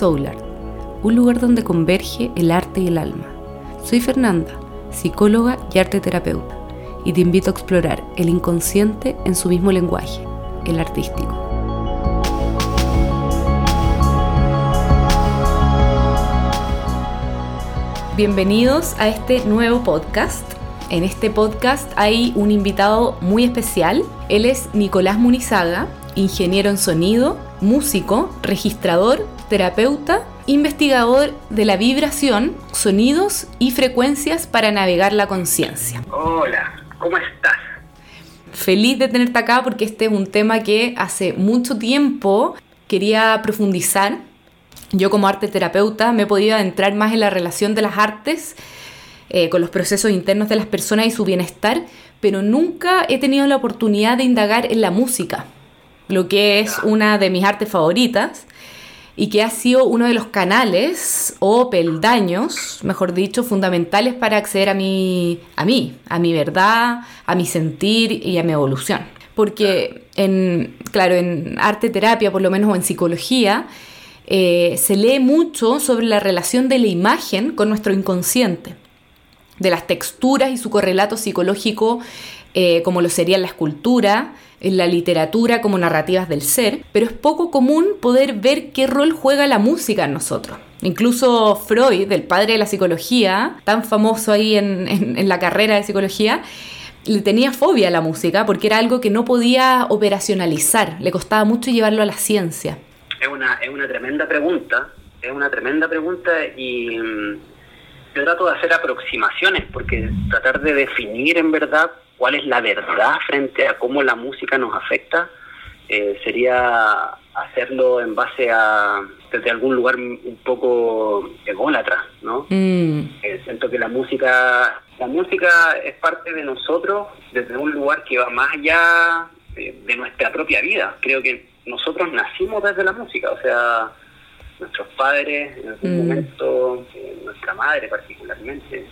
Soul Art, un lugar donde converge el arte y el alma. Soy Fernanda, psicóloga y arte terapeuta, y te invito a explorar el inconsciente en su mismo lenguaje, el artístico. Bienvenidos a este nuevo podcast. En este podcast hay un invitado muy especial. Él es Nicolás Munizaga, ingeniero en sonido, músico, registrador, terapeuta, investigador de la vibración, sonidos y frecuencias para navegar la conciencia. Hola, ¿cómo estás? Feliz de tenerte acá porque este es un tema que hace mucho tiempo quería profundizar. Yo como arte terapeuta me he podido adentrar más en la relación de las artes eh, con los procesos internos de las personas y su bienestar, pero nunca he tenido la oportunidad de indagar en la música lo que es una de mis artes favoritas y que ha sido uno de los canales o peldaños, mejor dicho, fundamentales para acceder a mi, a mí, a mi verdad, a mi sentir y a mi evolución. Porque en, claro, en arte terapia, por lo menos, o en psicología, eh, se lee mucho sobre la relación de la imagen con nuestro inconsciente, de las texturas y su correlato psicológico, eh, como lo sería la escultura, en la literatura como narrativas del ser, pero es poco común poder ver qué rol juega la música en nosotros. Incluso Freud, el padre de la psicología, tan famoso ahí en, la carrera de psicología, le tenía fobia a la música porque era algo que no podía operacionalizar, le costaba mucho llevarlo a la ciencia. Es una, es una tremenda pregunta, es una tremenda pregunta y mm, yo trato de hacer aproximaciones porque tratar de definir en verdad cuál es la verdad frente a cómo la música nos afecta, eh, sería hacerlo en base a desde algún lugar un poco ególatra, ¿no? Mm. Eh, siento que la música, la música es parte de nosotros desde un lugar que va más allá de, nuestra propia vida. Creo que nosotros nacimos desde la música, o sea, nuestros padres en algún mm. momento, eh, nuestra madre particularmente,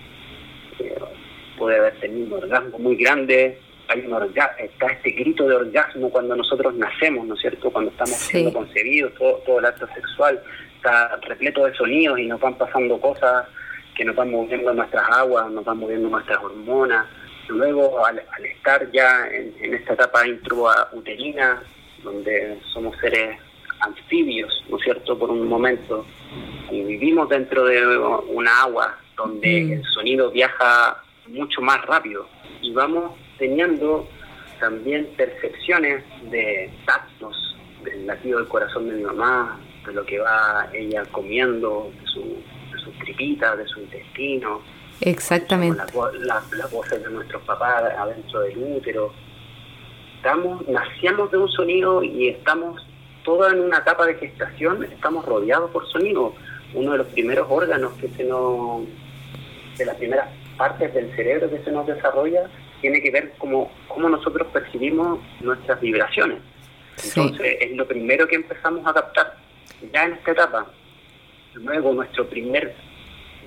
puede haber tenido un orgasmo muy grande, hay un está este grito de orgasmo cuando nosotros nacemos, ¿no es cierto? Cuando estamos siendo concebidos, todo, todo el acto sexual está repleto de sonidos y nos van pasando cosas que nos van moviendo nuestras aguas, nos van moviendo nuestras hormonas. Luego, al, estar ya en, esta etapa intrauterina, donde somos seres anfibios, ¿no es cierto?, por un momento, y vivimos dentro de una agua donde mm. el sonido viaja mucho más rápido y vamos teniendo también percepciones de tactos, del latido del corazón de mi mamá, de lo que va ella comiendo, de, su, de sus tripitas, de su intestino. Exactamente. Las voces de nuestros papás adentro del útero. Estamos, nacíamos de un sonido y estamos toda en una etapa de gestación, estamos rodeados por sonido. Uno de los primeros órganos que se nos, de las primeras partes del cerebro que se nos desarrolla tiene que ver cómo, cómo nosotros percibimos nuestras vibraciones. Entonces, es lo primero que empezamos a captar ya en esta etapa. Luego, nuestro primer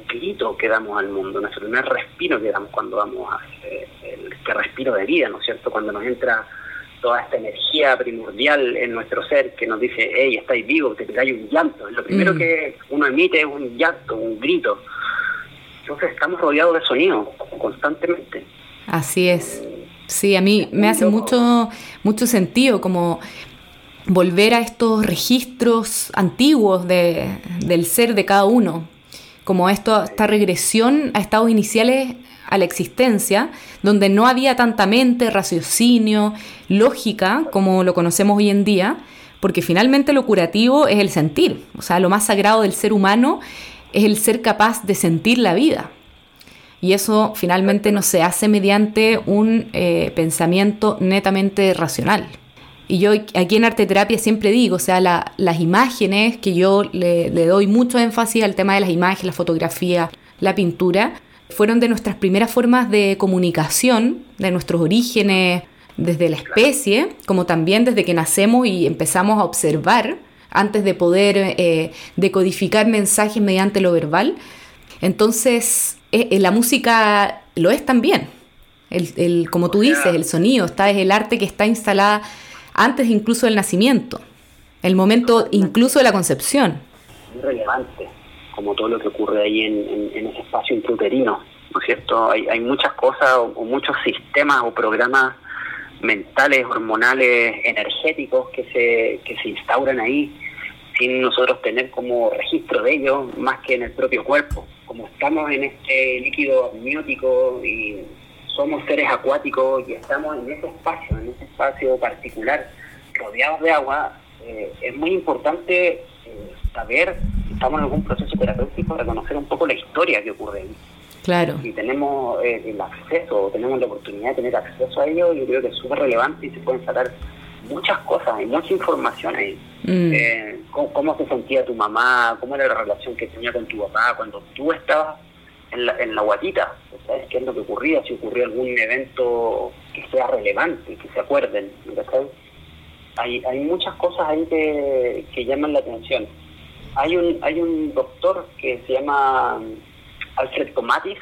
grito que damos al mundo, nuestro primer respiro que damos cuando vamos a este respiro de vida, ¿no es cierto? Cuando nos entra toda esta energía primordial en nuestro ser que nos dice, hey, estáis vivos, te hay un llanto. Lo primero mm. que uno emite es un llanto, un grito. Entonces estamos rodeados de sonido constantemente. Así es. Sí, a mí me hace mucho, mucho sentido como volver a estos registros antiguos de, del ser de cada uno, como esto, esta regresión a estados iniciales a la existencia, donde no había tanta mente, raciocinio, lógica, como lo conocemos hoy en día, porque finalmente lo curativo es el sentir, o sea, lo más sagrado del ser humano es el ser capaz de sentir la vida. Y eso finalmente no se hace mediante un eh, pensamiento netamente racional. Y yo aquí en arte terapia siempre digo, o sea, las imágenes, que yo le, le, doy mucho énfasis al tema de las imágenes, la fotografía, la pintura, fueron de nuestras primeras formas de comunicación, de nuestros orígenes desde la especie, como también desde que nacemos y empezamos a observar antes de poder eh, decodificar mensajes mediante lo verbal. Entonces, eh, eh, la música lo es también. El, como tú dices, el sonido está, es el arte que está instalada antes incluso del nacimiento, el momento incluso de la concepción. muy relevante, como todo lo que ocurre ahí en, en, ese espacio intrauterino, ¿no es cierto? Hay, hay muchas cosas o, muchos sistemas o programas mentales, hormonales, energéticos que se, que se instauran ahí sin nosotros tener como registro de ellos más que en el propio cuerpo. Como estamos en este líquido amniótico y somos seres acuáticos y estamos en ese espacio, en ese espacio particular, rodeados de agua, eh, es muy importante eh, saber si estamos en algún proceso terapéutico, reconocer un poco la historia que ocurre ahí. Claro. Si tenemos eh, el acceso, tenemos la oportunidad de tener acceso a ello, yo creo que es súper relevante y se pueden sacar muchas cosas, hay mucha información ahí. Mm. ¿cómo, se sentía tu mamá? ¿Cómo era la relación que tenía con tu papá cuando tú estabas en la, en la guatita? ¿Sabes qué es lo que ocurría? Si ocurrió algún evento que sea relevante, que se acuerden. ¿sabes? hay, hay muchas cosas ahí que, que llaman la atención. Hay un, hay un doctor que se llama Alfred Tomatis,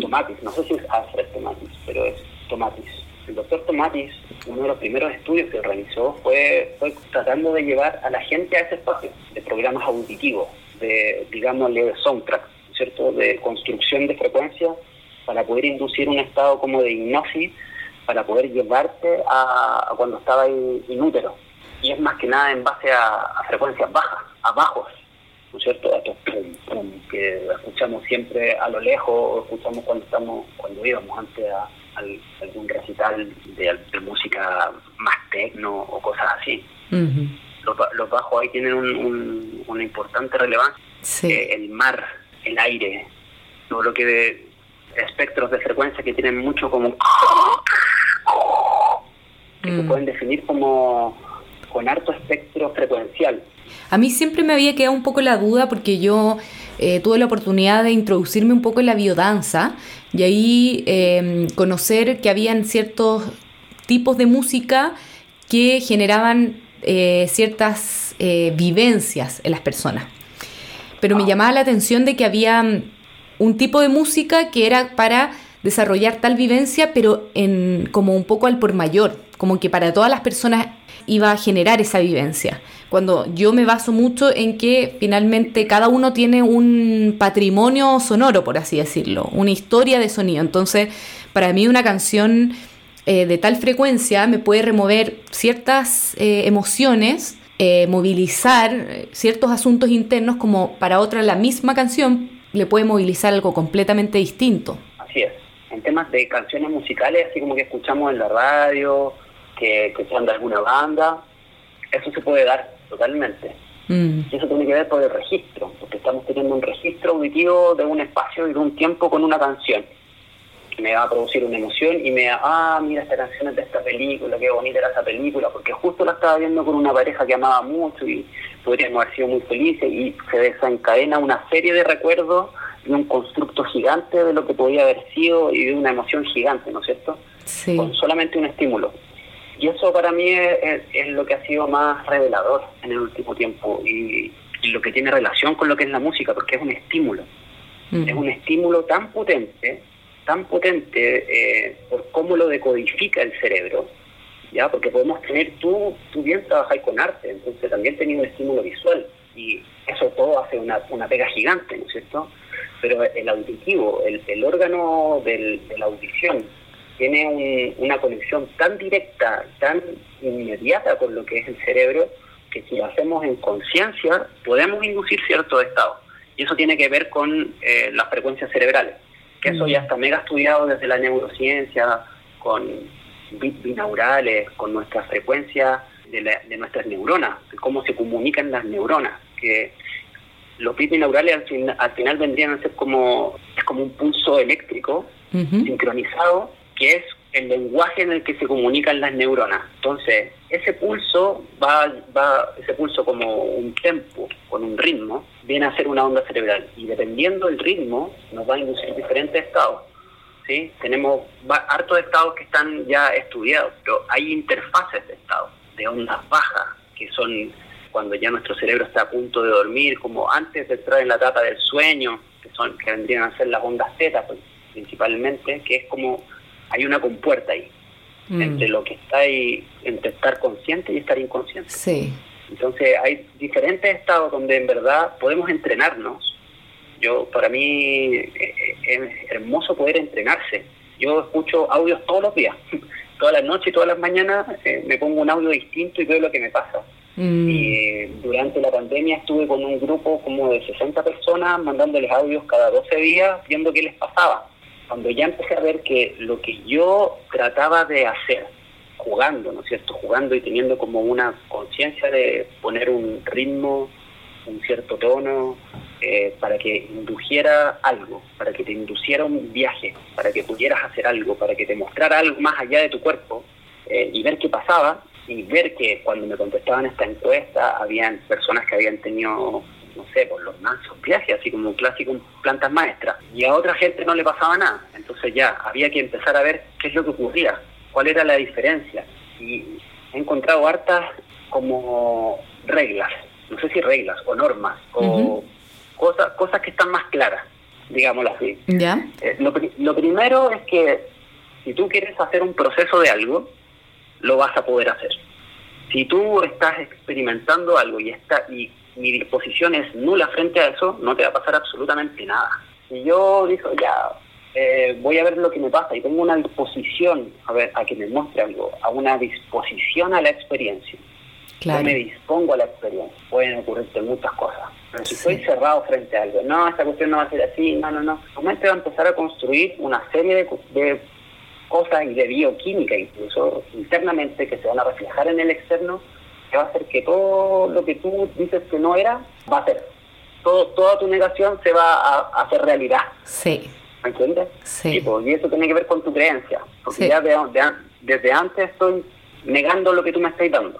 Tomatis, no sé si es Alfred Tomatis, pero es Tomatis. El doctor Tomatis, uno de los primeros estudios que realizó fue, fue tratando de llevar a la gente a ese espacio de programas auditivos, de, digámosle, de soundtrack, ¿cierto? De construcción de frecuencia para poder inducir un estado como de hipnosis para poder llevarte a, cuando estaba inútero. Y es más que nada en base a, frecuencias bajas, a bajos, ¿no es cierto? Estos que escuchamos siempre a lo lejos, escuchamos cuando estamos, cuando íbamos antes a, algún recital de, música más tecno o cosas así. los, bajos ahí tienen un, una importante relevancia. Eh, el mar, el aire, todo lo que de espectros de frecuencia que tienen mucho como que se mm. pueden definir como con harto espectro frecuencial. A mí siempre me había quedado un poco la duda porque yo eh, tuve la oportunidad de introducirme un poco en la biodanza y ahí em, conocer que habían ciertos tipos de música que generaban eh, ciertas eh, vivencias en las personas. Pero me ah. llamaba la atención de que había mm, un tipo de música que era para desarrollar tal vivencia, pero en como un poco al por mayor, como que para todas las personas iba a generar esa vivencia. Cuando yo me baso mucho en que finalmente cada uno tiene un patrimonio sonoro, por así decirlo, una historia de sonido. Entonces, para mí una canción eh, de tal frecuencia me puede remover ciertas eh, emociones, eh, movilizar ciertos asuntos internos, como para otra la misma canción le puede movilizar algo completamente distinto. Así es en temas de canciones musicales, así como que escuchamos en la radio, que, que sean de alguna banda, eso se puede dar totalmente. Mm. Y eso tiene que ver por el registro, porque estamos teniendo un registro auditivo de un espacio y de un tiempo con una canción, que me va a producir una emoción y me va, ah, mira, esta canción es de esta película, qué bonita era esa película, porque justo la estaba viendo con una pareja que amaba mucho y podríamos haber sido muy felices y se desencadena una serie de recuerdos de un constructo gigante de lo que podía haber sido y de una emoción gigante, ¿no es cierto? Sí. Con solamente un estímulo. Y eso para mí es, lo que ha sido más revelador en el último tiempo y, lo que tiene relación con lo que es la música, porque es un estímulo. Mm. Es un estímulo tan potente, tan potente eh, por cómo lo decodifica el cerebro, ¿ya? Porque podemos tener, tú, tú bien trabajas con arte, entonces también tenés un estímulo visual y eso todo hace una, una pega gigante, ¿no es cierto? pero el auditivo, el, órgano de la audición, tiene una conexión tan directa, tan inmediata con lo que es el cerebro, que si lo hacemos en conciencia, podemos inducir ciertos estados. Y eso tiene que ver con eh, las frecuencias cerebrales, que eso ya está mega estudiado desde la neurociencia, con bits binaurales, con nuestras frecuencias de, de nuestras neuronas, de cómo se comunican las neuronas, que los bits binaurales al, final vendrían a ser como, es como un pulso eléctrico sincronizado, que es el lenguaje en el que se comunican las neuronas. Entonces, ese pulso va, va ese pulso como un tempo, con un ritmo, viene a ser una onda cerebral. Y dependiendo del ritmo, nos va a inducir diferentes estados. ¿sí? Tenemos hartos estados que están ya estudiados, pero hay interfaces de estados, de ondas bajas, que son cuando ya nuestro cerebro está a punto de dormir, como antes de entrar en la etapa del sueño, que son que vendrían a ser las ondas teta pues, principalmente, que es como hay una compuerta ahí mm. entre lo que está ahí, entre estar consciente y estar inconsciente. Sí. Entonces hay diferentes estados donde en verdad podemos entrenarnos. Yo, para mí eh, eh, es hermoso poder entrenarse. Yo escucho audios todos los días, todas las noches y todas las mañanas eh, me pongo un audio distinto y veo lo que me pasa. Mm. Y durante la pandemia estuve con un grupo como de 60 personas mandándoles audios cada 12 días viendo qué les pasaba. Cuando ya empecé a ver que lo que yo trataba de hacer jugando, ¿no es cierto? Jugando y teniendo como una conciencia de poner un ritmo, un cierto tono, eh, para que indujera algo, para que te induciera un viaje, para que pudieras hacer algo, para que te mostrara algo más allá de tu cuerpo eh, y ver qué pasaba y ver que cuando me contestaban esta encuesta habían personas que habían tenido no sé, por los mansos viajes, así como un clásico plantas maestras, y a otra gente no le pasaba nada. Entonces ya había que empezar a ver qué es lo que ocurría cuál era la diferencia. Y he encontrado hartas como reglas, no sé si reglas o normas, o cosas, cosas que están más claras, digámoslo así. ¿Ya? Eh, lo, primero es que si tú quieres hacer un proceso de algo, lo vas a poder hacer. Si tú estás experimentando algo y, está, y mi disposición es nula frente a eso, no te va a pasar absolutamente nada. Si yo digo, ya, eh, voy a ver lo que me pasa y tengo una disposición a ver a que me muestre algo, a una disposición a la experiencia. Yo me dispongo a la experiencia. Pueden ocurrirte muchas cosas. Pero si estoy cerrado frente a algo, no, esta cuestión no va a ser así, no, no, no. Tu mente va a empezar a construir una serie de, de cosas y de bioquímica incluso internamente que se van a reflejar en el externo que va a hacer que todo lo que tú dices que no era, va a ser. Todo, toda tu negación se va a, a hacer realidad. Sí. ¿Me entiendes? Sí. Pues, y eso tiene que ver con tu creencia. Porque ya desde antes estoy negando lo que tú me estás dando.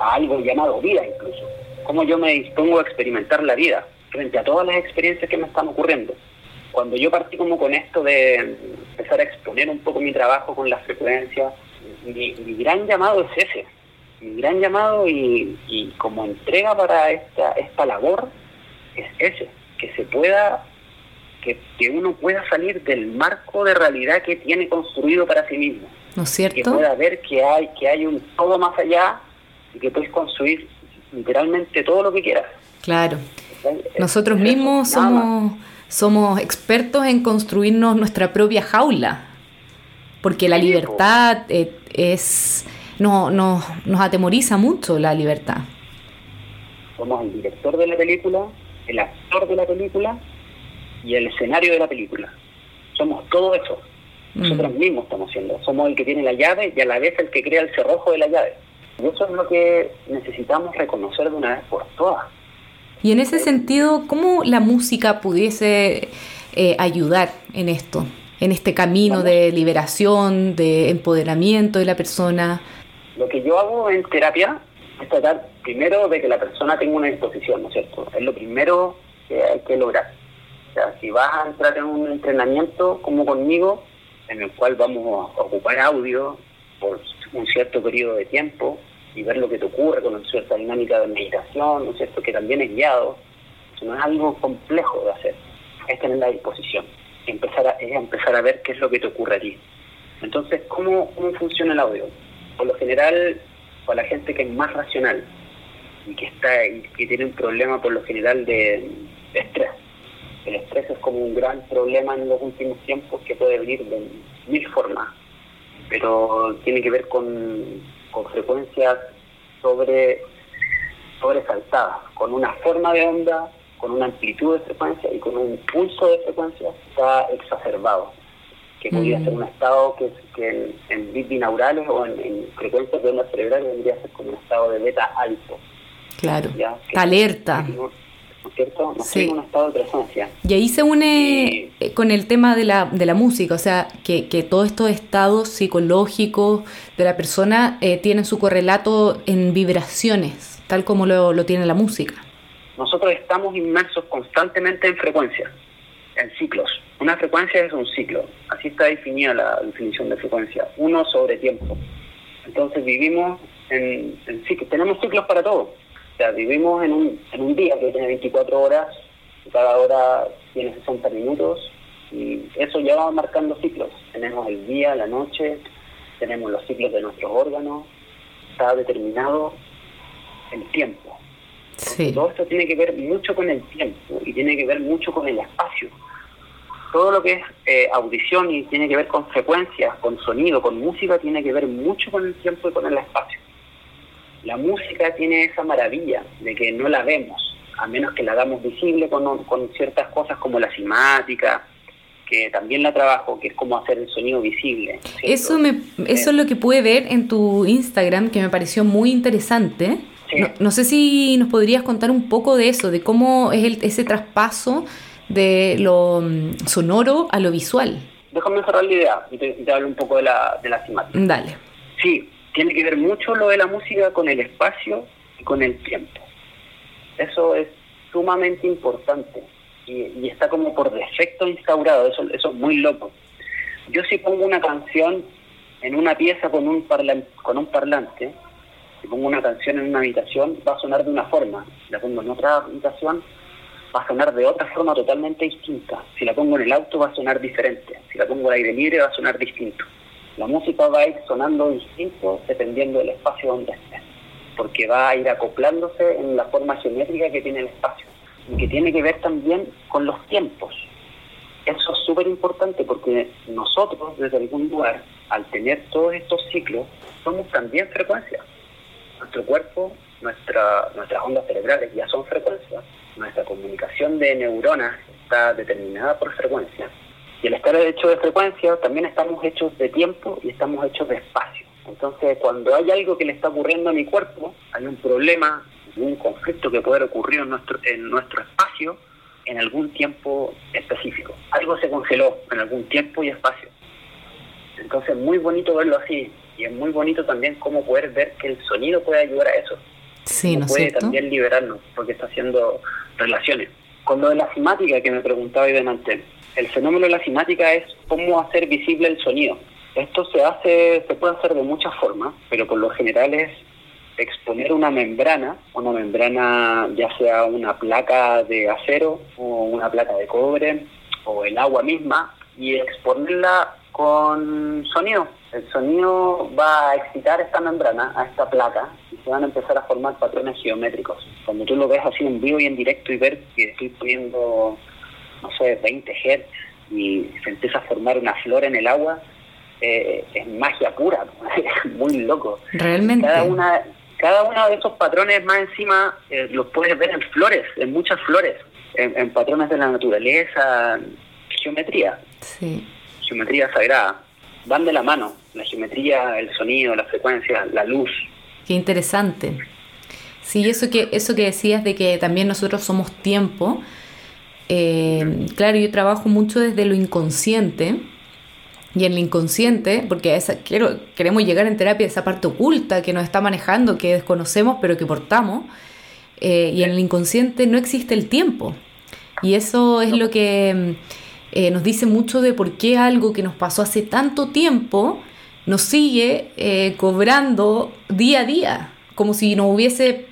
A algo llamado vida incluso. Cómo yo me dispongo a experimentar la vida frente a todas las experiencias que me están ocurriendo. Cuando yo partí como con esto de empezar a exponer un poco mi trabajo con las frecuencias, mi, gran llamado es ese. Mi gran llamado y, y como entrega para esta, esta labor es ese, que se pueda que, uno pueda salir del marco de realidad que tiene construido para sí mismo. ¿No es cierto? Que pueda ver que hay, que hay un todo más allá y que puedes construir literalmente todo lo que quieras. Claro. Nosotros mismos somos, somos expertos en construirnos nuestra propia jaula, porque la libertad eh, es no, no, nos atemoriza mucho la libertad. Somos el director de la película, el actor de la película y el escenario de la película. Somos todo eso. Mm. Nosotros mismos estamos siendo. Somos el que tiene la llave y a la vez el que crea el cerrojo de la llave. Y eso es lo que necesitamos reconocer de una vez por todas. Y en ese sentido, ¿cómo la música pudiese eh, ayudar en esto? En este camino de liberación, de empoderamiento de la persona. Lo que yo hago en terapia es tratar primero de que la persona tenga una disposición, ¿no es cierto? Es lo primero que hay que lograr si vas a entrar en un entrenamiento como conmigo, en el cual vamos a ocupar audio por un cierto periodo de tiempo y ver lo que te ocurre con una cierta dinámica de meditación, ¿no es cierto? Que también es guiado. Eso no es algo complejo de hacer, es tener la disposición, empezar a, es empezar a ver qué es lo que te ocurre allí. Entonces, ¿cómo, cómo funciona el audio? Por lo general, para la gente que es más racional y que está y que tiene un problema por lo general de estrés, el estrés es como un gran problema en los últimos tiempos que puede venir de mil formas, pero tiene que ver con, frecuencias sobre sobresaltadas, con una forma de onda, con una amplitud de frecuencia y con un pulso de frecuencia está exacerbado, que podría mm. ser un estado que, que en, bits binaurales o en, frecuencias de onda cerebral vendría a ser como un estado de beta alto. Claro, alerta. cierto? sí. un estado de presencia. Y ahí se une eh, con el tema de la, de la música, o sea, que, que todos estos estados psicológicos de la persona eh, tienen su correlato en vibraciones, tal como lo, lo tiene la música. Nosotros estamos inmersos constantemente en frecuencias, en ciclos. Una frecuencia es un ciclo, así está definida la definición de frecuencia, uno sobre tiempo. Entonces vivimos en, en ciclos, tenemos ciclos para todo o sea, vivimos en un, en un día que tiene 24 horas, cada hora tiene 60 minutos, y eso ya va marcando ciclos. Tenemos el día, la noche, tenemos los ciclos de nuestros órganos, está determinado el tiempo. Todo esto tiene que ver mucho con el tiempo y tiene que ver mucho con el espacio. Todo lo que es eh, audición y tiene que ver con frecuencias, con sonido, con música, tiene que ver mucho con el tiempo y con el espacio. La música tiene esa maravilla de que no la vemos, a menos que la hagamos visible con, con ciertas cosas como la simática, que también la trabajo, que es como hacer el sonido visible. Eso, me, eso es lo que pude ver en tu Instagram, que me pareció muy interesante. No, sé si nos podrías contar un poco de eso, de cómo es el, ese traspaso de lo mm, sonoro a lo visual. Déjame cerrar la idea y te, hablo un poco de la, de la simática. Dale. Sí, tiene que ver mucho lo de la música con el espacio y con el tiempo. Eso es sumamente importante y, está como por defecto instaurado, eso, eso es muy loco. Yo si pongo una canción en una pieza con un, con un parlante, si pongo una canción en una habitación, va a sonar de una forma. La pongo en otra habitación, va a sonar de otra forma totalmente distinta. Si la pongo en el auto, va a sonar diferente. Si la pongo al aire libre, va a sonar distinto. La música va a ir sonando distinto dependiendo del espacio donde esté, porque va a ir acoplándose en la forma geométrica que tiene el espacio y que tiene que ver también con los tiempos. Eso es súper importante porque nosotros desde algún lugar, al tener todos estos ciclos, somos también frecuencias. Nuestro cuerpo, nuestra, nuestras ondas cerebrales ya son frecuencias, nuestra comunicación de neuronas está determinada por frecuencias. Y al estar hecho de frecuencia, también estamos hechos de tiempo y estamos hechos de espacio. Entonces, cuando hay algo que le está ocurriendo a mi cuerpo, hay un problema un conflicto que puede ocurrir en nuestro, en nuestro espacio en algún tiempo específico. Algo se congeló en algún tiempo y espacio. Entonces es muy bonito verlo así y es muy bonito también cómo poder ver que el sonido puede ayudar a eso. Sí, ¿no puede también liberarnos porque está haciendo relaciones. Con lo de la simática que me preguntaba ahí delante, el fenómeno de la simática es cómo hacer visible el sonido. Esto se hace, se puede hacer de muchas formas, pero por lo general es exponer una membrana, una membrana ya sea una placa de acero o una placa de cobre o el agua misma y exponerla con sonido. El sonido va a excitar esta membrana, a esta placa, y se van a empezar a formar patrones geométricos. Cuando tú lo ves así en vivo y en directo y ver que estoy poniendo, no sé, 20 Hz y se empieza a formar una flor en el agua, eh, es magia pura, es muy loco. Realmente. Cada una, cada uno de esos patrones más encima eh, los puedes ver en flores, en muchas flores, en, patrones de la naturaleza, geometría, sí. Geometría sagrada. Van de la mano, la geometría, el sonido, la frecuencia, la luz. Qué interesante. Sí, eso que, eso que decías de que también nosotros somos tiempo. Eh, claro, yo trabajo mucho desde lo inconsciente y en el inconsciente, porque esa, quiero, queremos llegar en terapia a esa parte oculta que nos está manejando, que desconocemos pero que portamos, eh, y en el inconsciente no existe el tiempo. Y eso es lo que eh, nos dice mucho de por qué algo que nos pasó hace tanto tiempo nos sigue eh, cobrando día a día, como si nos hubiese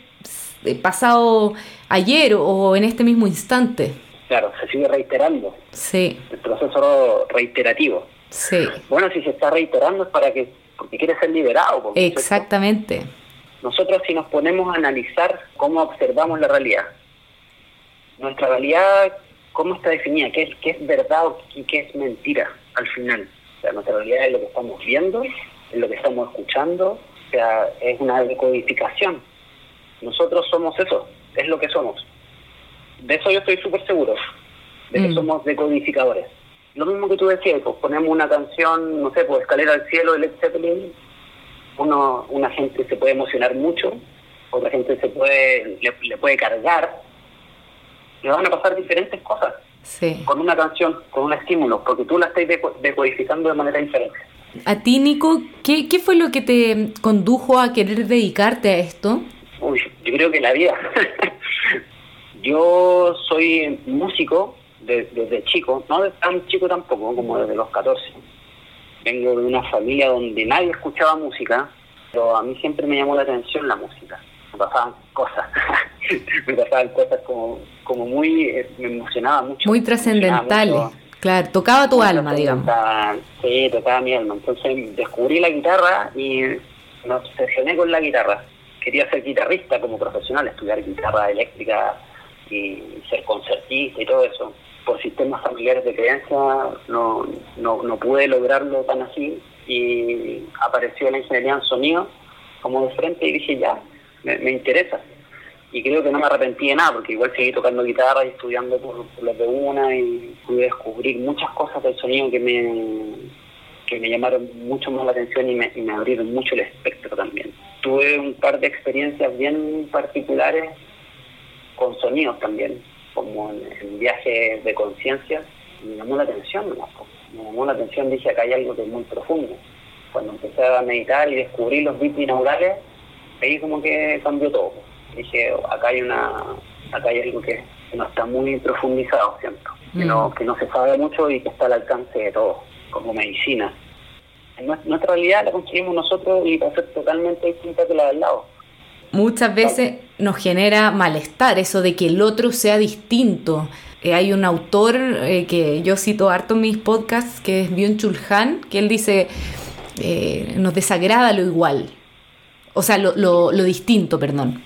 pasado ayer o en este mismo instante. Claro, se sigue reiterando. Sí. El proceso reiterativo. Sí. Bueno, si se está reiterando es para que, porque quiere ser liberado. Exactamente. Nosotros si nos ponemos a analizar cómo observamos la realidad, nuestra realidad, ¿cómo está definida? ¿Qué es, qué es verdad y qué es mentira al final? O sea, nuestra realidad es lo que estamos viendo, es lo que estamos escuchando, o sea, es una decodificación. Nosotros somos eso, es lo que somos. De eso yo estoy súper seguro, de que mm. somos decodificadores lo mismo que tú decías, pues ponemos una canción, no sé, pues Escalera al Cielo de Led Zeppelin, uno, una gente se puede emocionar mucho, otra gente se puede le, puede cargar, le van a pasar diferentes cosas con una canción, con un estímulo, porque tú la estás decodificando de manera diferente. A ti, Nico, ¿qué, ¿qué fue lo que te condujo a querer dedicarte a esto? Uy, yo creo que la vida. yo soy músico, desde chico, no de tan chico tampoco, como desde los 14. Vengo de una familia donde nadie escuchaba música, pero a mí siempre me llamó la atención la música. Me pasaban cosas, me pasaban cosas como, como muy, eh, me emocionaba mucho. Muy trascendentales, claro, tocaba tu alma, digamos. Sí, tocaba mi alma. Entonces descubrí la guitarra y me obsesioné con la guitarra quería ser guitarrista como profesional, estudiar guitarra eléctrica y ser concertista y todo eso. Por sistemas familiares de creencia no, no, no pude lograrlo tan así y apareció la ingeniería en sonido como de frente y dije ya, me, me interesa y creo que no me arrepentí de nada, porque igual seguí tocando guitarra y estudiando por, lo de una y pude descubrir muchas cosas del sonido que me, que me llamaron mucho más la atención y me, y me abrieron mucho el espectro también. Tuve un par de experiencias bien particulares con sonidos también, como en, viajes de conciencia, me llamó la atención, me llamó la atención, dije acá hay algo que es muy profundo. Cuando empecé a meditar y descubrí los beats binaurales, ahí como que cambió todo dije, acá hay una acá hay algo que no está muy profundizado, siento, que, no, mm. que no se sabe mucho y que está al alcance de todos, como medicina. Nuestra realidad la construimos nosotros y va a ser totalmente distinta que la del lado. Muchas veces nos genera malestar eso de que el otro sea distinto. Eh, hay un autor eh, que yo cito harto en mis podcasts, que es Byung-Chul Han, que él dice, eh, nos desagrada lo igual, o sea, lo, lo, lo distinto, perdón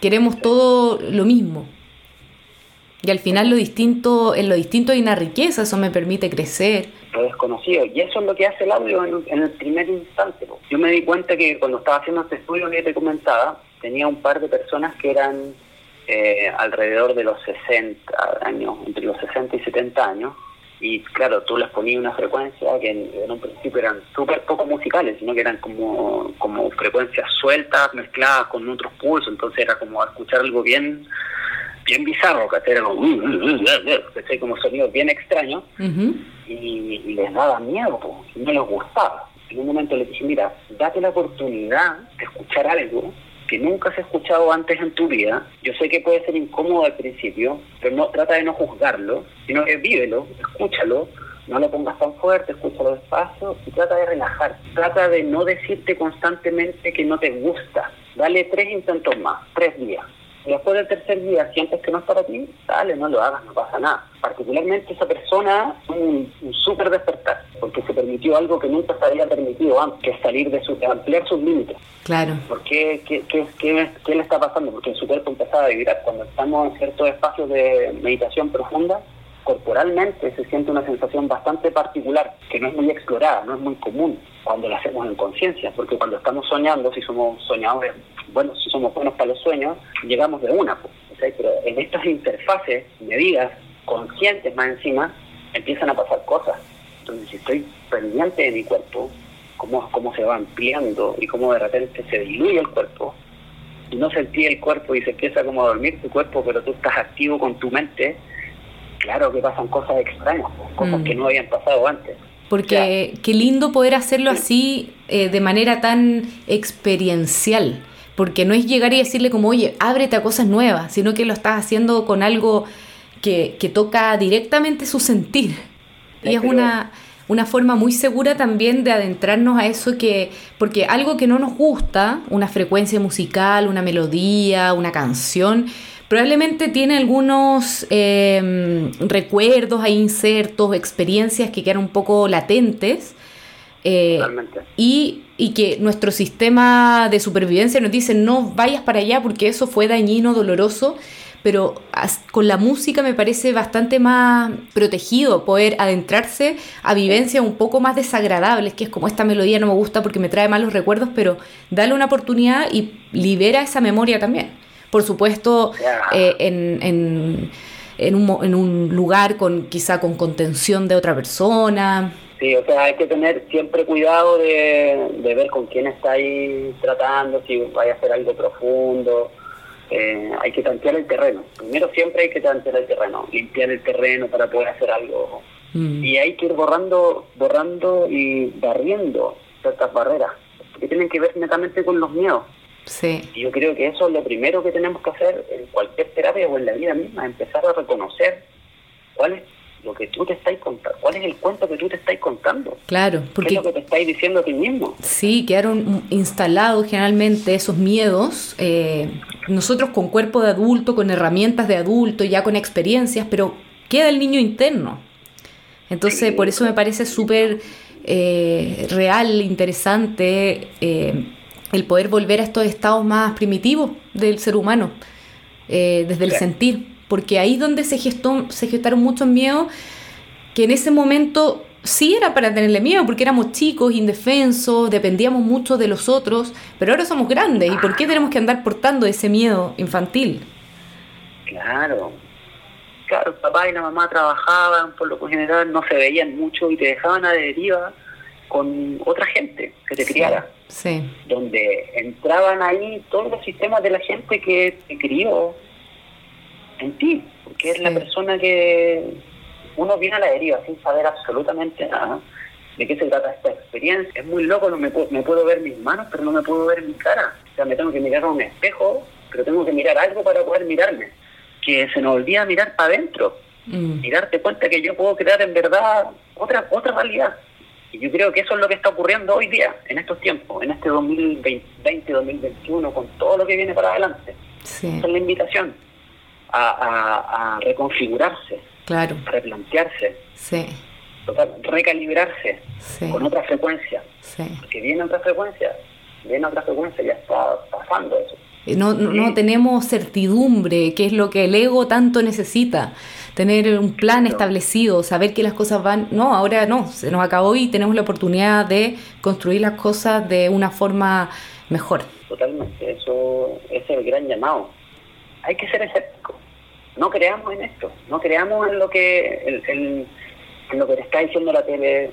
queremos todo lo mismo. Y al final lo distinto, en lo distinto hay una riqueza, eso me permite crecer. Lo desconocido, y eso es lo que hace el audio en, el primer instante. Yo me di cuenta que cuando estaba haciendo este estudio que te comentaba, tenía un par de personas que eran eh, alrededor de los 60 años, entre los 60 y 70 años, y claro, tú les ponías una frecuencia que en, un principio eran súper poco musicales, sino que eran como, como frecuencias sueltas, mezcladas con otros pulsos, entonces era como escuchar algo bien bien bizarro, que Era como, como sonidos bien extraños, y, les daba miedo, no les gustaba. En un momento les dije, mira, date la oportunidad de escuchar algo que nunca has escuchado antes en tu vida. Yo sé que puede ser incómodo al principio, pero no trata de no juzgarlo, sino que vívelo, escúchalo, no lo pongas tan fuerte, escúchalo despacio y trata de relajar. Trata de no decirte constantemente que no te gusta. Dale tres intentos más, tres días. Y después del tercer día sientes que no es para ti, dale, no lo hagas, no pasa nada. Particularmente esa persona, un, un súper despertar, porque se permitió algo que nunca se había permitido antes, que es salir de su, ampliar sus límites. Claro. ¿Por qué, qué, qué, qué, le está pasando? Porque su cuerpo empezaba a vibrar. Cuando estamos en ciertos espacios de meditación profunda, corporalmente se siente una sensación bastante particular, que no es muy explorada, no es muy común cuando la hacemos en conciencia, porque cuando estamos soñando, si somos soñadores, bueno, si somos buenos para los sueños, llegamos de una, pues, pero en estas interfaces medidas, conscientes más encima, empiezan a pasar cosas. Entonces, si estoy pendiente de mi cuerpo, cómo, cómo se va ampliando y cómo de repente se diluye el cuerpo, y no sentí el cuerpo y se empieza como a dormir tu cuerpo, pero tú estás activo con tu mente, claro que pasan cosas extrañas, cosas que mm. no habían pasado antes. Porque qué lindo poder hacerlo así eh, de manera tan experiencial, porque no es llegar y decirle como, oye, ábrete a cosas nuevas, sino que lo estás haciendo con algo que, que toca directamente su sentir. Y es una, una forma muy segura también de adentrarnos a eso que, porque algo que no nos gusta, una frecuencia musical, una melodía, una canción, probablemente tiene algunos em, recuerdos ahí insertos, experiencias que quedan un poco latentes. Eh, y, y, que nuestro sistema de supervivencia nos dice no vayas para allá porque eso fue dañino, doloroso, pero con la música me parece bastante más protegido poder adentrarse a vivencias un poco más desagradables, que es como esta melodía no me gusta porque me trae malos recuerdos, pero dale una oportunidad y libera esa memoria también por supuesto, eh, en, en, en, un, en un lugar con quizá con contención de otra persona. Sí, o sea, hay que tener siempre cuidado de, de ver con quién estáis tratando, si vaya a hacer algo profundo. Eh, hay que tantear el terreno. Primero siempre hay que tantear el terreno, limpiar el terreno para poder hacer algo. Mm. Y hay que ir borrando, borrando y barriendo ciertas barreras que tienen que ver netamente con los miedos. Y yo creo que eso es lo primero que tenemos que hacer en cualquier terapia o en la vida misma, empezar a reconocer cuál es lo que tú te estás contando, cuál es el cuento que tú te estás contando. Claro, porque... ¿Qué es lo que te estás diciendo a ti mismo? Sí, quedaron instalados generalmente esos miedos, eh, nosotros con cuerpo de adulto, con herramientas de adulto, ya con experiencias, pero queda el niño interno. Entonces, por eso me parece súper eh, real, interesante. Eh, el poder volver a estos estados más primitivos del ser humano, eh, desde el sentir, porque ahí es donde se, gestó, se gestaron muchos miedos que en ese momento sí era para tenerle miedo, porque éramos chicos, indefensos, dependíamos mucho de los otros, pero ahora somos grandes, ¿y por qué tenemos que andar portando ese miedo infantil? Claro, claro, papá y la mamá trabajaban, por lo general no se veían mucho y te dejaban a deriva con otra gente que te criara. Sí. Donde entraban ahí todos los sistemas de la gente que te crió en ti, porque es la persona que uno viene a la deriva sin saber absolutamente nada de qué se trata esta experiencia. Es muy loco, no me, me puedo ver mis manos, pero no me puedo ver mi cara. O sea, me tengo que mirar a un espejo, pero tengo que mirar algo para poder mirarme. Que se nos olvida mirar para adentro mm. y darte cuenta que yo puedo crear en verdad otra, otra realidad. Y yo creo que eso es lo que está ocurriendo hoy día, en estos tiempos, en este 2020-2021, con todo lo que viene para adelante. Esa es la invitación a, reconfigurarse, claro. replantearse, sí. recalibrarse con otra frecuencia. Porque viene otra frecuencia, viene otra frecuencia, ya está pasando eso. Eh, no, no, tenemos certidumbre, que es lo que el ego tanto necesita tener un plan establecido, saber que las cosas van, no, ahora no, se nos acabó y tenemos la oportunidad de construir las cosas de una forma mejor. Totalmente, eso es el gran llamado. Hay que ser escéptico. No creamos en esto, no creamos en lo que en lo que te está diciendo la tele,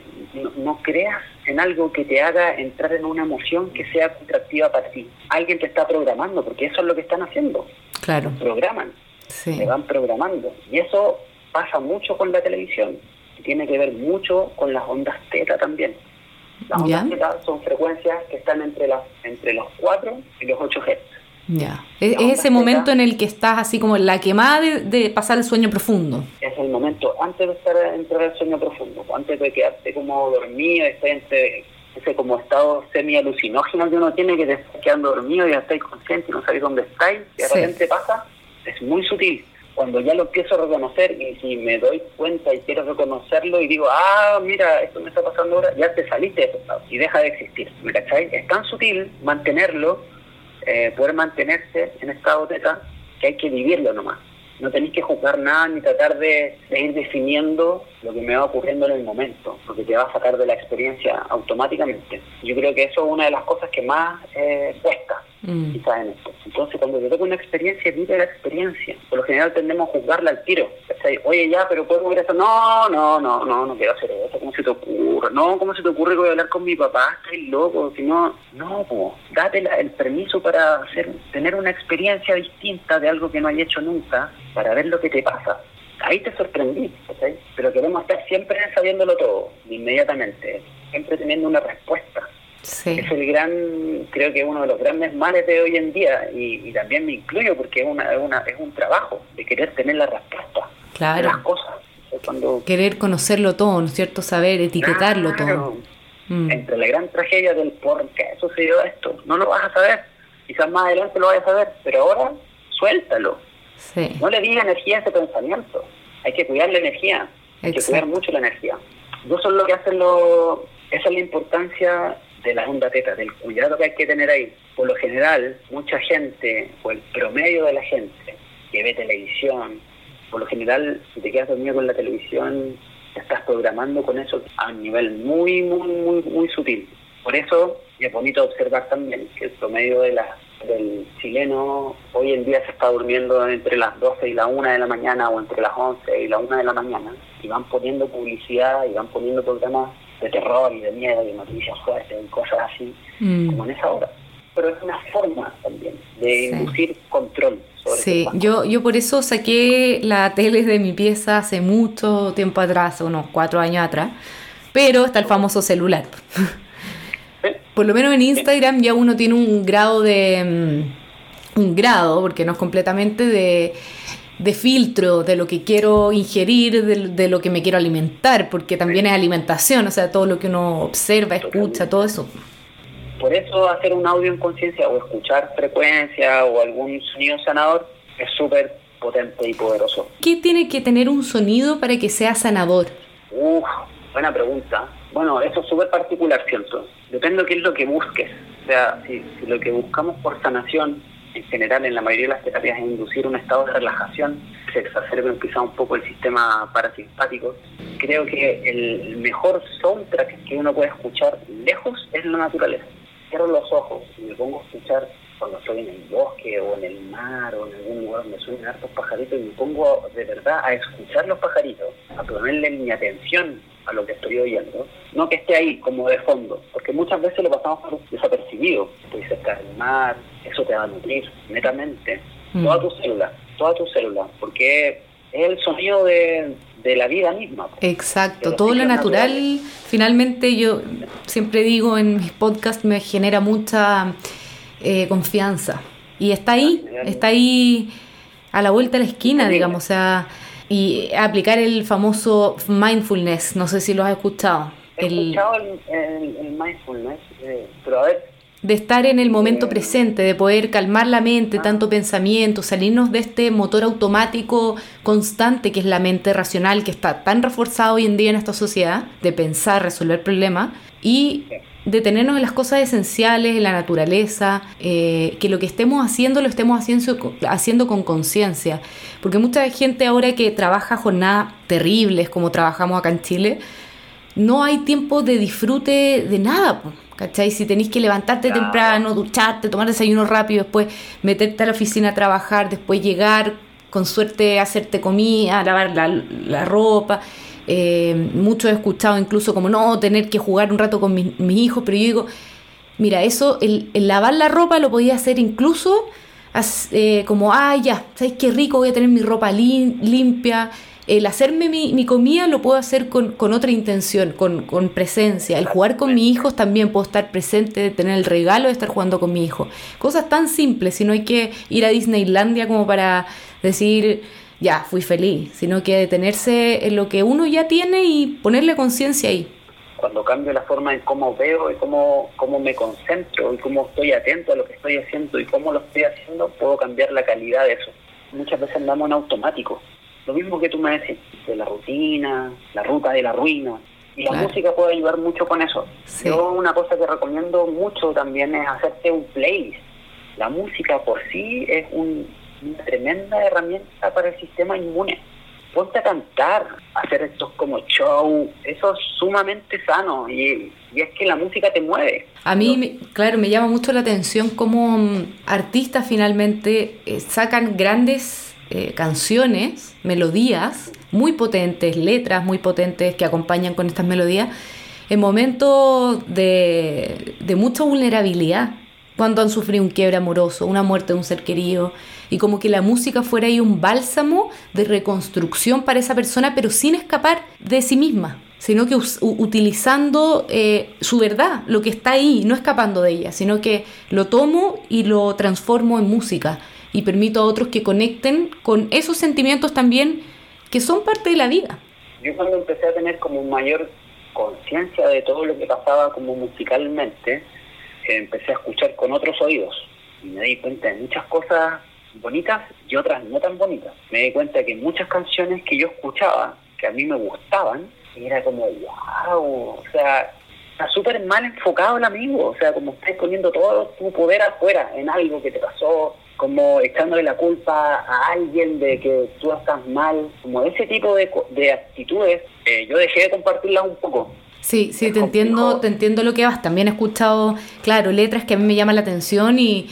no, creas en algo que te haga entrar en una emoción que sea contractiva para ti. Alguien te está programando, porque eso es lo que están haciendo. Claro. Programan se van programando. Y eso pasa mucho con la televisión. Tiene que ver mucho con las ondas teta también. Las ondas teta son frecuencias que están entre, las, entre los 4 y los 8 Hz. Ya. Es, ese momento en el que estás así como en la quemada de, pasar el sueño profundo. Es el momento antes de estar entrar al sueño profundo, antes de quedarte como dormido, estar entre ese como estado semi-alucinógeno que uno tiene que te estás quedando dormido y ya estáis consciente y no sabéis dónde estáis, y de repente pasa es muy sutil. Cuando ya lo empiezo a reconocer y si me doy cuenta y quiero reconocerlo y digo, ah, mira, esto me está pasando ahora, ya te saliste de ese estado y deja de existir. ¿Me cachai? Es tan sutil mantenerlo, eh, poder mantenerse en estado teta, que hay que vivirlo nomás. No tenéis que juzgar nada ni tratar de, ir definiendo lo que me va ocurriendo en el momento, porque te va a sacar de la experiencia automáticamente. Yo creo que eso es una de las cosas que más eh, cuesta Mm. Entonces, cuando te toca una experiencia, vive la experiencia. Por lo general tendemos a juzgarla al tiro. Oye, ya, pero puedo ver eso. No, no, no, no, no quiero hacer eso. ¿Cómo se te ocurre? No, ¿cómo se te ocurre que voy a hablar con mi papá? Estoy loco. Si no, no, date el permiso para hacer, tener una experiencia distinta de algo que no hay hecho nunca, para ver lo que te pasa. Ahí te sorprendí, pero queremos estar siempre sabiéndolo todo, inmediatamente, siempre teniendo una respuesta. Es el gran, creo que uno de los grandes males de hoy en día, y, también me incluyo porque es, una, es, un trabajo de querer tener la respuesta claro. las cosas. Cuando, querer conocerlo todo, ¿no es cierto? Saber etiquetarlo todo. Mm. Entre la gran tragedia del por qué sucedió esto, no lo vas a saber. Quizás más adelante lo vayas a saber, pero ahora suéltalo. No le digas energía a ese pensamiento. Hay que cuidar la energía. Hay que cuidar mucho la energía. Eso es lo que hacen los... Esa es la importancia de la onda teta, del cuidado que hay que tener ahí. Por lo general, mucha gente, o el promedio de la gente que ve televisión, por lo general, si te quedas dormido con la televisión, te estás programando con eso a un nivel muy, muy, muy, muy sutil. Por eso, y es bonito observar también que el promedio de la, del chileno hoy en día se está durmiendo entre las 12 y la 1 de la mañana o entre las 11 y la 1 de la mañana y van poniendo publicidad y van poniendo programas de terror y de miedo y de noticias fuertes y cosas así, mm. como en esa hora. Pero es una forma también de inducir control. Sobre sí, yo, yo por eso saqué la tele de mi pieza hace mucho tiempo atrás, unos cuatro años atrás, pero está el famoso celular. Por lo menos en Instagram ya uno tiene un grado de... Mm, un grado, porque no es completamente de de filtro de lo que quiero ingerir, de, lo que me quiero alimentar, porque también es alimentación, o sea, todo lo que uno observa, escucha, todo eso. Por eso hacer un audio en conciencia o escuchar frecuencia o algún sonido sanador es súper potente y poderoso. ¿Qué tiene que tener un sonido para que sea sanador? Uf, buena pregunta. Bueno, eso es súper particular, ¿cierto? Depende de qué es lo que busques. O sea, si, lo que buscamos por sanación, en general en la mayoría de las terapias, es inducir un estado de relajación, se exacerbe quizá un poco el sistema parasimpático, creo que el mejor soundtrack que uno puede escuchar lejos es la naturaleza. Cierro los ojos y me pongo a escuchar cuando estoy en el bosque o en el mar o en algún lugar donde suenan hartos pajaritos y me pongo de verdad a escuchar los pajaritos, a ponerle mi atención a lo que estoy oyendo, no que esté ahí como de fondo, porque muchas veces lo pasamos por desapercibido, estoy cerca del mar, eso te va a nutrir netamente, mm. toda tu célula, toda tu célula, porque es el sonido de, la vida misma. Exacto, todo lo natural, finalmente yo siempre digo en mis podcasts me genera mucha eh, confianza. Y está ahí, está ahí a la vuelta de la esquina, digamos, o sea, y aplicar el famoso mindfulness, no sé si lo has escuchado. He el, escuchado el, mindfulness, eh, pero a ver, de estar en el momento presente, de poder calmar la mente, tanto pensamiento, salirnos de este motor automático constante que es la mente racional, que está tan reforzado hoy en día en esta sociedad, de pensar, resolver problemas, y detenernos en las cosas esenciales, en la naturaleza, eh, que lo que estemos haciendo lo estemos haciendo, haciendo con conciencia. Porque mucha gente ahora que trabaja jornadas terribles, como trabajamos acá en Chile, no hay tiempo de disfrute de nada. ¿Cachai? Si tenéis que levantarte temprano, ducharte, tomar desayuno rápido, después meterte a la oficina a trabajar, después llegar, con suerte hacerte comida, lavar la, la ropa. Eh, muchos he escuchado incluso como no, tener que jugar un rato con mis hijos, pero yo digo, mira, eso, el, lavar la ropa lo podía hacer incluso eh, como, ah, ya, ¿sabes qué rico? Voy a tener mi ropa limpia, el hacerme mi, comida lo puedo hacer con, otra intención, con, presencia. El jugar con mis hijos también puedo estar presente, tener el regalo de estar jugando con mi hijo. Cosas tan simples, si no hay que ir a Disneylandia como para decir, ya, fui feliz, sino que detenerse en lo que uno ya tiene y ponerle conciencia ahí. Cuando cambio la forma en cómo veo y cómo, cómo me concentro y cómo estoy atento a lo que estoy haciendo y cómo lo estoy haciendo, puedo cambiar la calidad de eso. Muchas veces andamos en automático lo mismo que tú me decís, de la rutina, la ruta de la ruina. Y la música puede ayudar mucho con eso. Yo una cosa que recomiendo mucho también es hacerte un playlist. La música por sí es una tremenda herramienta para el sistema inmune. Ponte a cantar, hacer estos como show, eso es sumamente sano y, es que la música te mueve. A mí, claro, me llama mucho la atención cómo mm, artistas finalmente eh, sacan grandes eh, canciones, melodías muy potentes, letras muy potentes que acompañan con estas melodías, en momentos de, de mucha vulnerabilidad, cuando han sufrido un quiebre amoroso, una muerte de un ser querido, y como que la música fuera ahí un bálsamo de reconstrucción para esa persona, pero sin escapar de sí misma, sino que utilizando eh, su verdad, lo que está ahí, no escapando de ella, sino que lo tomo y lo transformo en música y permito a otros que conecten con esos sentimientos también que son parte de la vida. Yo cuando empecé a tener como mayor conciencia de todo lo que pasaba como musicalmente, empecé a escuchar con otros oídos y me di cuenta de muchas cosas bonitas y otras no tan bonitas. Me di cuenta que muchas canciones que yo escuchaba, que a mí me gustaban, era como, wow, o sea, está súper mal enfocado el amigo, o sea, como estás poniendo todo tu poder afuera en algo que te pasó, como echándole la culpa a alguien de que tú estás mal, como ese tipo de, de actitudes, eh, yo dejé de compartirlas un poco. Sí, sí, te entiendo, te entiendo lo que vas. También he escuchado, claro, letras que a mí me llaman la atención y,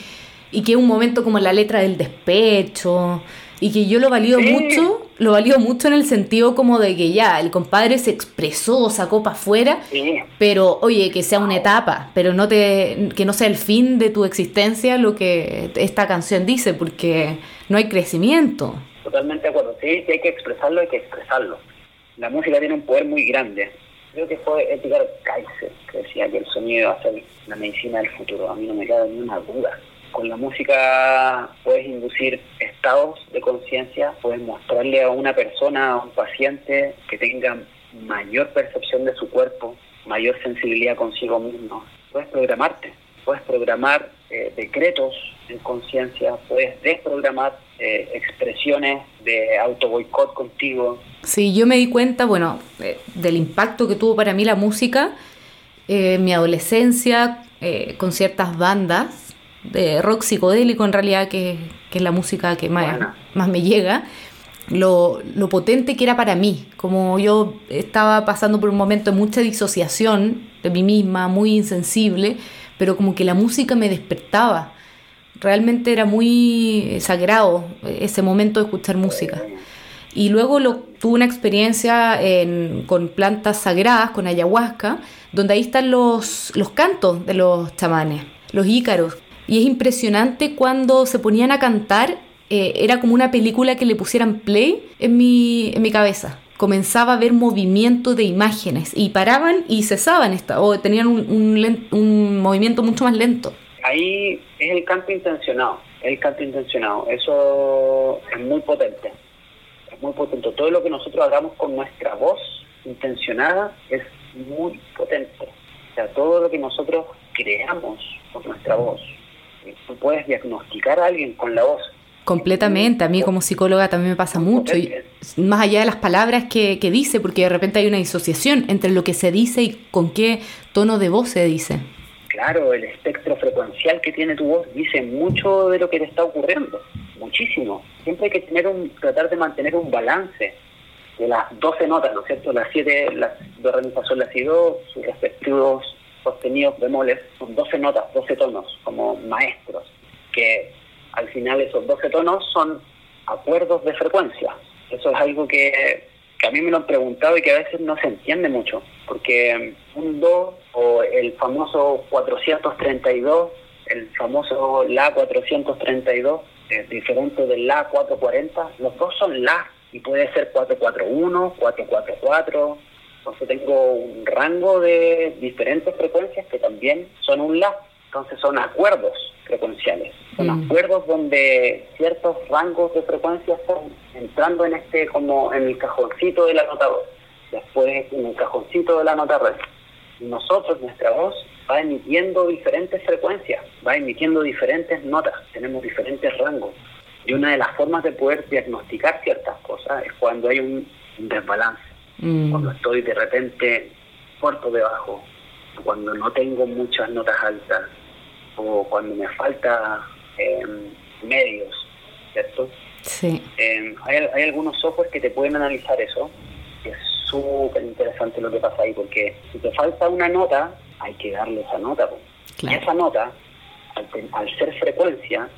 y que un momento como la letra del despecho, y que yo lo valido mucho, lo valido mucho en el sentido como de que ya, el compadre se expresó, sacó para afuera, pero oye, que sea una etapa, pero no te, que no sea el fin de tu existencia lo que esta canción dice, porque no hay crecimiento. Totalmente de acuerdo, sí, si hay que expresarlo, hay que expresarlo. La música tiene un poder muy grande. Creo que fue Edgar Kaiser que decía que el sonido va a ser la medicina del futuro. A mí no me queda ni una duda con la música puedes inducir estados de conciencia, puedes mostrarle a una persona, a un paciente que tenga mayor percepción de su cuerpo, mayor sensibilidad consigo mismo. Puedes programarte, puedes programar eh, decretos en conciencia, puedes desprogramar eh, expresiones de auto boicot contigo. Sí, yo me di cuenta, bueno, eh, del impacto que tuvo para mí la música, en mi adolescencia, eh, con ciertas bandas de rock psicodélico en realidad, que, que es la música que más, más me llega, lo, lo, potente que era para mí, como yo estaba pasando por un momento de mucha disociación de mí misma, muy insensible, pero como que la música me despertaba. Realmente era muy sagrado ese momento de escuchar música. Y luego lo, tuve una experiencia con plantas sagradas, con ayahuasca, donde ahí están los, los cantos de los chamanes, los ícaros. Y es impresionante cuando se ponían a cantar, eh, era como una película que le pusieran play en mi, en mi cabeza. Comenzaba a ver movimiento de imágenes y paraban y cesaban, esta, o tenían un, un, un movimiento mucho más lento. Ahí es el canto intencionado, el canto intencionado. Eso es muy potente muy potente. Todo lo que nosotros hagamos con nuestra voz intencionada es muy potente. O sea, todo lo que nosotros creamos con nuestra voz. Tú puedes diagnosticar a alguien con la voz. Completamente, a mí como psicóloga también me pasa mucho, y más allá de las palabras que, que dice, porque de repente hay una disociación entre lo que se dice y con qué tono de voz se dice. Claro, el espectro frecuencial que tiene tu voz dice mucho de lo que te está ocurriendo muchísimo. Siempre hay que tener un, tratar de mantener un balance de las 12 notas, ¿no es cierto? Las 7, las do, re, mi, fa, sol, la, si, do, sus respectivos sostenidos, bemoles, son 12 notas, 12 tonos, como maestros, que al final esos 12 tonos son acuerdos de frecuencia. Eso es algo que, que a mí me lo han preguntado y que a veces no se entiende mucho, porque un do o el famoso 432, el famoso La 432, diferente del La 440, los dos son La y puede ser 441, 444. Entonces tengo un rango de diferentes frecuencias que también son un La. Entonces son acuerdos frecuenciales. Son mm. acuerdos donde ciertos rangos de frecuencias están entrando en este como en el cajoncito del anotador. Después en el cajoncito de la nota red. Nosotros, nuestra voz, va emitiendo diferentes frecuencias, va emitiendo diferentes notas, tenemos diferentes rangos. Y una de las formas de poder diagnosticar ciertas cosas es cuando hay un desbalance, mm. cuando estoy de repente corto debajo, cuando no tengo muchas notas altas, o cuando me falta em, medios, ¿cierto? Sí. Em, hay, hay algunos softwares que te pueden analizar eso, es súper interesante lo que pasa ahí, porque si te falta una nota, hay que darle esa nota. Y esa nota, al, ser frecuencia,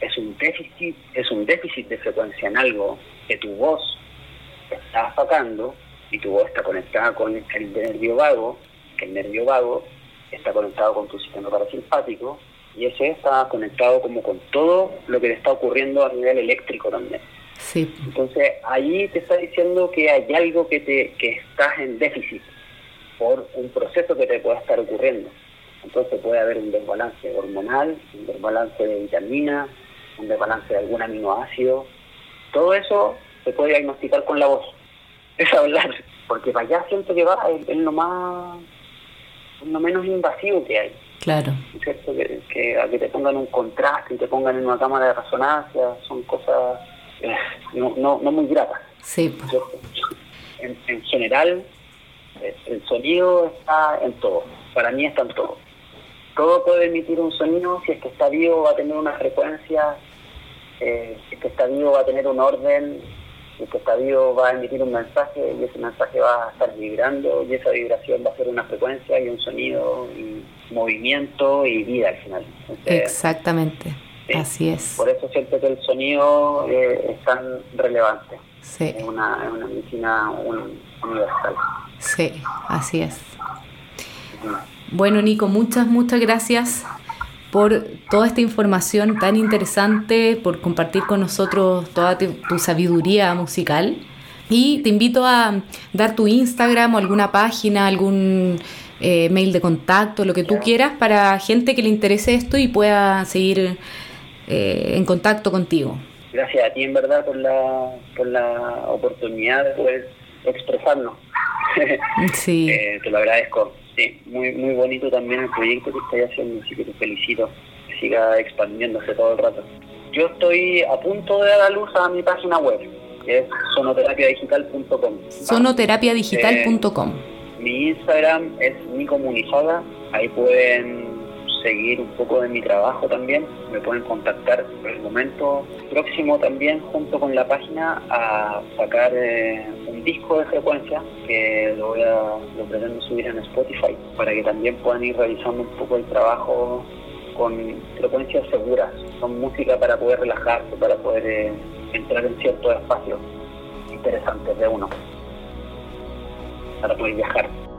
es un déficit, es un déficit de frecuencia en algo que tu voz está sacando y tu voz está conectada con el nervio vago, que el nervio vago está conectado con tu sistema parasimpático y ese está conectado como con todo lo que le está ocurriendo a nivel eléctrico también. Sí. Entonces ahí te está diciendo que hay algo que te que estás en déficit por un proceso que te pueda estar ocurriendo. Entonces puede haber un desbalance hormonal, un desbalance de vitamina, un desbalance de algún aminoácido. Todo eso se puede diagnosticar con la voz. Es hablar, porque para allá siento que va es, lo más, lo menos invasivo que hay. Claro. ¿Cierto? Que, que, que te pongan un contraste y te pongan en una cámara de resonancia, son cosas eh, no, no, no muy gratas. Sí. En, en general, el sonido está en todo, para mí está en todo. Todo puede emitir un sonido, si es que está vivo va a tener una frecuencia, eh, si es que está vivo va a tener un orden, si es que está vivo va a emitir un mensaje y ese mensaje va a estar vibrando y esa vibración va a ser una frecuencia y un sonido y movimiento y vida al final. Exactamente, así es. Por eso siento que el sonido eh, es tan relevante. Sí. Es una, es una medicina universal. Sí, así es. Bueno, Nico, muchas, muchas gracias por toda esta información tan interesante, por compartir con nosotros toda tu, sabiduría musical. Y te invito a dar tu Instagram o alguna página, algún eh, mail de contacto, lo que tú quieras, para gente que le interese esto y pueda seguir eh, en contacto contigo. Gracias a ti, en verdad, por la, por la oportunidad de poder expresarnos. Sí. Eh, te lo agradezco. Sí, muy, muy bonito también el proyecto que estás haciendo, así que te felicito. Que siga expandiéndose todo el rato. Yo estoy a punto de dar a luz a mi página web, que es sonoterapiadigital.com. Sonoterapiadigital.com. Eh, mi Instagram es mi comunizada, ahí pueden seguir un poco de mi trabajo también, me pueden contactar en el momento próximo también junto con la página a sacar eh, un disco de frecuencia que lo voy a lo pretendo subir en Spotify para que también puedan ir revisando un poco el trabajo con frecuencias seguras. Son música para poder relajarse, para poder eh, entrar en ciertos espacios interesantes de uno, para poder viajar.